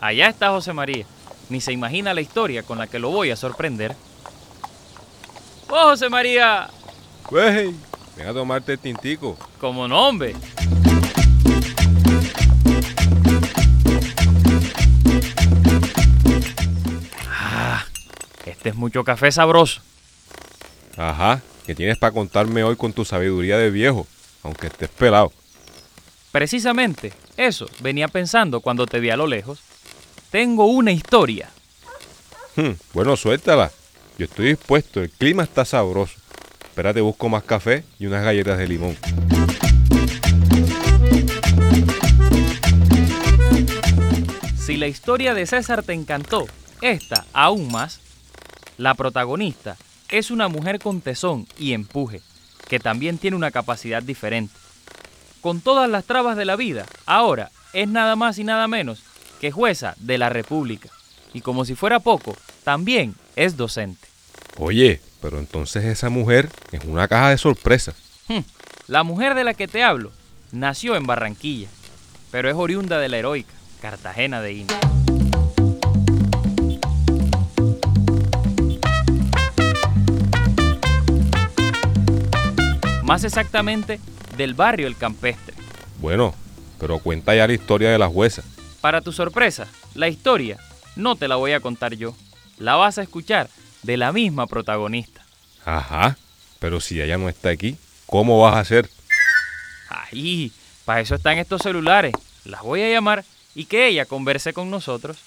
Allá está José María. Ni se imagina la historia con la que lo voy a sorprender. ¡Oh, José María! Wey, ven a tomarte el tintico. Como nombre. Ah, este es mucho café sabroso. Ajá, ¿qué tienes para contarme hoy con tu sabiduría de viejo, aunque estés pelado? Precisamente eso venía pensando cuando te vi a lo lejos. Tengo una historia. Hmm, bueno, suéltala. Yo estoy dispuesto, el clima está sabroso. Espérate, busco más café y unas galletas de limón. Si la historia de César te encantó, esta aún más, la protagonista es una mujer con tesón y empuje, que también tiene una capacidad diferente. Con todas las trabas de la vida, ahora es nada más y nada menos que jueza de la República. Y como si fuera poco, también es docente. Oye, pero entonces esa mujer es una caja de sorpresas. Hmm, La mujer de la que te hablo nació en Barranquilla, pero es oriunda de la heroica Cartagena de Indias. Más exactamente del barrio El Campestre. Bueno, pero cuenta ya la historia de la jueza. Para tu sorpresa, la historia no te la voy a contar yo, la vas a escuchar de la misma protagonista. Ajá, pero si ella no está aquí, ¿cómo vas a hacer? Ahí, para eso están estos celulares. Las voy a llamar y que ella converse con nosotros.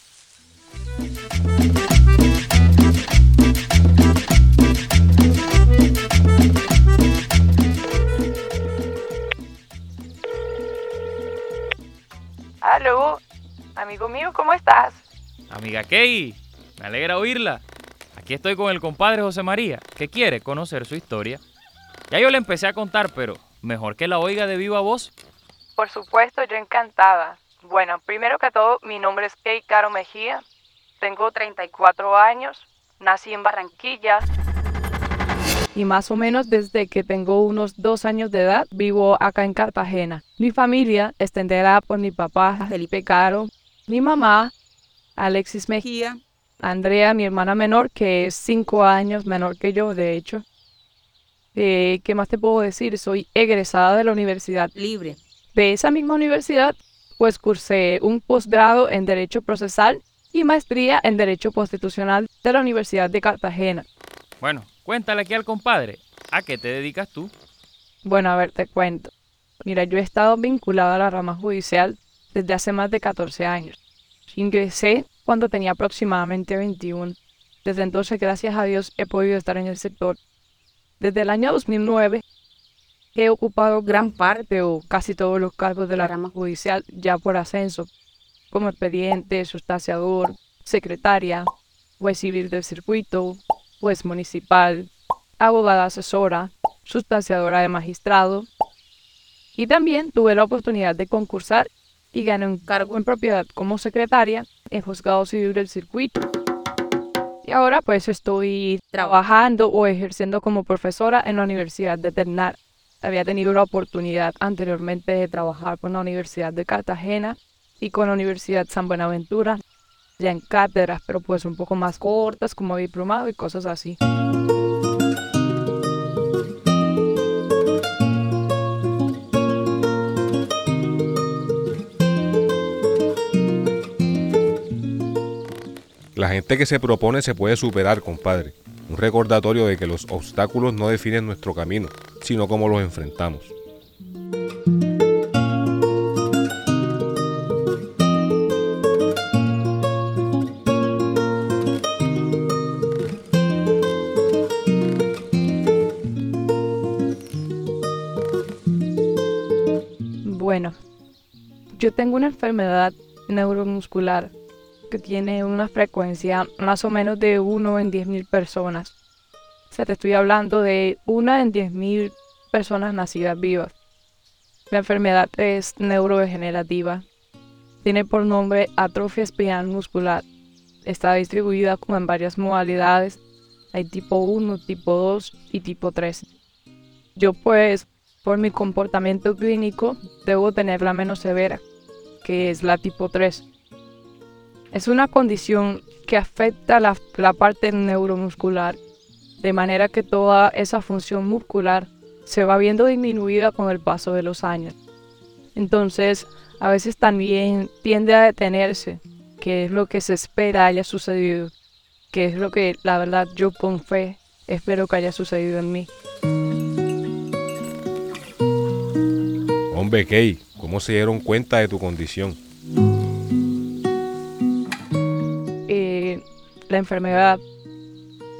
Aló, amigo mío, ¿cómo estás? Amiga Kay, me alegra oírla. Aquí estoy con el compadre José María, que quiere conocer su historia. Ya yo le empecé a contar, pero mejor que la oiga de viva voz. Por supuesto, yo encantada. Bueno, primero que todo, mi nombre es Kay Caro Mejía. Tengo 34 años. Nací en Barranquilla. Y más o menos desde que tengo unos dos años de edad vivo acá en Cartagena. Mi familia está integrada por mi papá Felipe Caro, mi mamá Alexis Mejía, Andrea, mi hermana menor, que es cinco años menor que yo, de hecho. Eh, ¿Qué más te puedo decir? Soy egresada de la Universidad libre. De esa misma universidad, pues cursé un posgrado en Derecho Procesal y maestría en Derecho Constitucional de la Universidad de Cartagena. Bueno, cuéntale aquí al compadre, ¿a qué te dedicas tú? Bueno, a ver, te cuento. Mira, yo he estado vinculada a la rama judicial desde hace más de 14 años. Ingresé cuando tenía aproximadamente 21. Desde entonces, gracias a Dios, he podido estar en el sector. Desde el año 2009 he ocupado gran parte o casi todos los cargos de la rama judicial ya por ascenso, como expediente, sustanciador, secretaria, juez civil del circuito, juez municipal, abogada asesora, sustanciadora de magistrado. Y también tuve la oportunidad de concursar y gané un cargo en propiedad como secretaria en juzgado civil del circuito. Y ahora pues estoy trabajando o ejerciendo como profesora en la Universidad de Ternar. Había tenido la oportunidad anteriormente de trabajar con la Universidad de Cartagena y con la Universidad San Buenaventura, ya en cátedras, pero pues un poco más cortas, como diplomado y cosas así. Gente que se propone se puede superar, compadre. Un recordatorio de que los obstáculos no definen nuestro camino, sino cómo los enfrentamos. Bueno, yo tengo una enfermedad neuromuscular que tiene una frecuencia más o menos de 1 en 10.000 personas. O sea, te estoy hablando de una en 10.000 personas nacidas vivas. La enfermedad es neurodegenerativa. Tiene por nombre atrofia espinal muscular. Está distribuida como en varias modalidades. Hay tipo 1, tipo 2 y tipo 3. Yo pues, por mi comportamiento clínico, debo tener la menos severa, que es la tipo 3. Es una condición que afecta la, parte neuromuscular, de manera que toda esa función muscular se va viendo disminuida con el paso de los años. Entonces, a veces también tiende a detenerse, que es lo que se espera haya sucedido, que es lo que la verdad yo con fe espero que haya sucedido en mí. Hombre, Kay, ¿cómo se dieron cuenta de tu condición? La enfermedad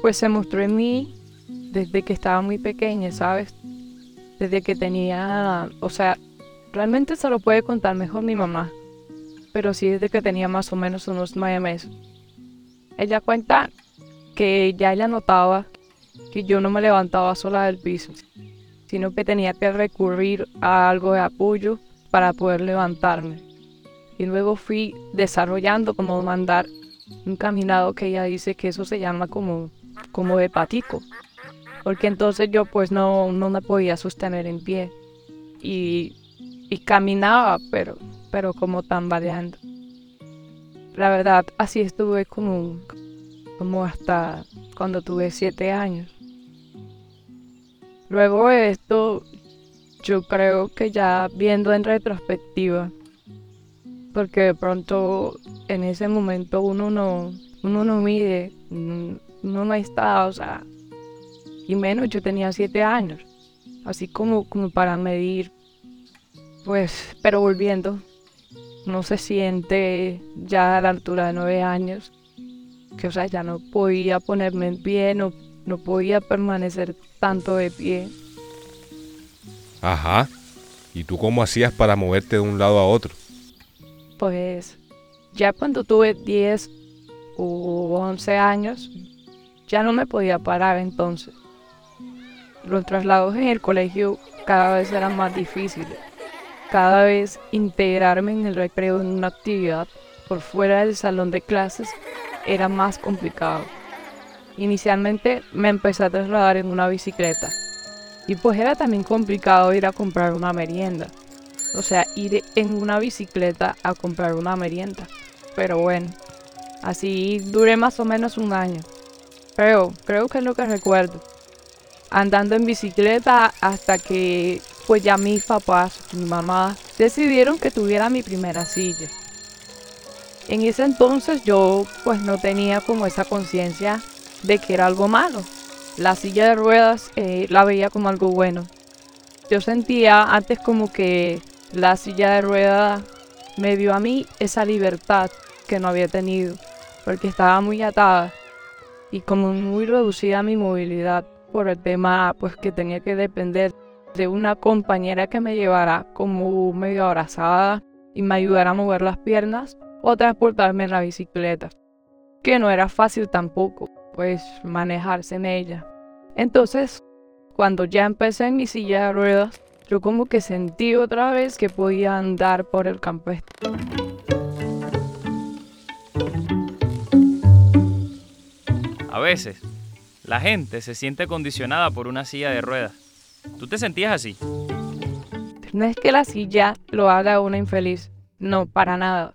pues se mostró en mí desde que estaba muy pequeña, ¿sabes? Desde que tenía, o sea, realmente se lo puede contar mejor mi mamá, pero sí desde que tenía más o menos unos nueve meses. Ella cuenta que ya ella notaba que yo no me levantaba sola del piso, sino que tenía que recurrir a algo de apoyo para poder levantarme. Y luego fui desarrollando como mandar un caminado que ella dice que eso se llama como, como de patico. Porque entonces yo pues no, no me podía sostener en pie. Y, y caminaba, pero, pero como tambaleando. La verdad, así estuve como, como hasta cuando tuve siete años. Luego de esto, yo creo que ya viendo en retrospectiva, porque de pronto en ese momento uno no, uno no mide, uno no está, o sea, y menos yo tenía siete años, así como, como para medir, pues, pero volviendo, no se siente ya a la altura de nueve años, que o sea, ya no podía ponerme en pie, no, no podía permanecer tanto de pie. Ajá. ¿Y tú cómo hacías para moverte de un lado a otro? Pues ya cuando tuve 10 u 11 años, ya no me podía parar entonces. Los traslados en el colegio cada vez eran más difíciles. Cada vez integrarme en el recreo en una actividad por fuera del salón de clases era más complicado. Inicialmente me empecé a trasladar en una bicicleta y pues era también complicado ir a comprar una merienda. O sea, ir en una bicicleta a comprar una merienda. Pero bueno, así duré más o menos un año. Pero creo que es lo que recuerdo. Andando en bicicleta hasta que pues ya mis papás, mi mamá, decidieron que tuviera mi primera silla. En ese entonces yo pues no tenía como esa conciencia de que era algo malo. La silla de ruedas eh, la veía como algo bueno. Yo sentía antes como que la silla de ruedas me dio a mí esa libertad que no había tenido, porque estaba muy atada y como muy reducida mi movilidad por el tema pues que tenía que depender de una compañera que me llevara como medio abrazada y me ayudara a mover las piernas o transportarme en la bicicleta, que no era fácil tampoco, pues manejarse en ella. Entonces, cuando ya empecé en mi silla de ruedas, yo como que sentí otra vez que podía andar por el campestre. A veces, la gente se siente condicionada por una silla de ruedas. ¿Tú te sentías así? No es que la silla lo haga una infeliz, no, para nada.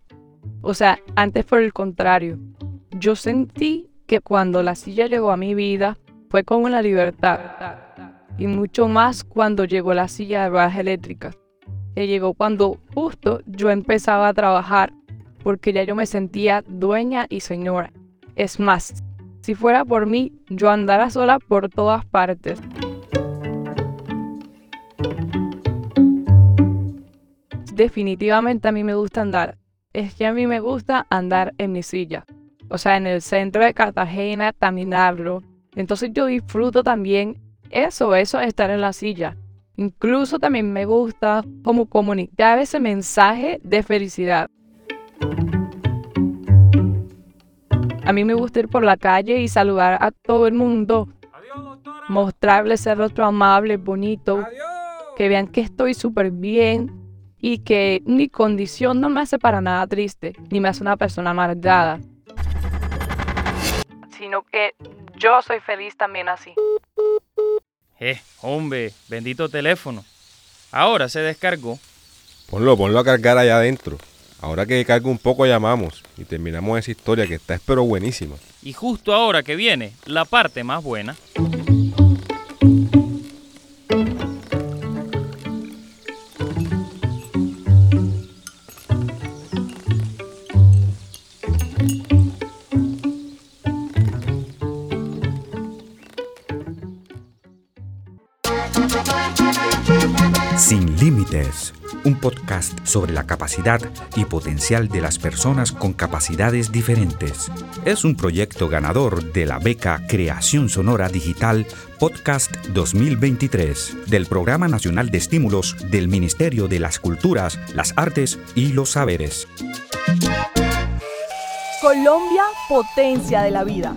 O sea, antes por el contrario, yo sentí que cuando la silla llegó a mi vida fue con una libertad. Y mucho más cuando llegó la silla de ruedas eléctricas. Que llegó cuando justo yo empezaba a trabajar, porque ya yo me sentía dueña y señora. Es más, si fuera por mí, yo andara sola por todas partes. Definitivamente a mí me gusta andar. Es que a mí me gusta andar en mi silla. O sea, en el centro de Cartagena, caminarlo. Entonces yo disfruto también eso, eso es estar en la silla. Incluso también me gusta como comunicar ese mensaje de felicidad. A mí me gusta ir por la calle y saludar a todo el mundo. Mostrarles ser otro amable, bonito. Que vean que estoy súper bien y que mi condición no me hace para nada triste, ni me hace una persona amargada. Sino que yo soy feliz también así. Eh, hombre, bendito teléfono. Ahora se descargó. Ponlo, ponlo a cargar allá adentro. Ahora que carga un poco llamamos y terminamos esa historia que está espero buenísima. Y justo ahora que viene la parte más buena. Sobre la capacidad y potencial de las personas con capacidades diferentes. Es un proyecto ganador de la beca Creación Sonora Digital Podcast 2023 del Programa Nacional de Estímulos del Ministerio de las Culturas, las Artes y los Saberes. Colombia, potencia de la vida.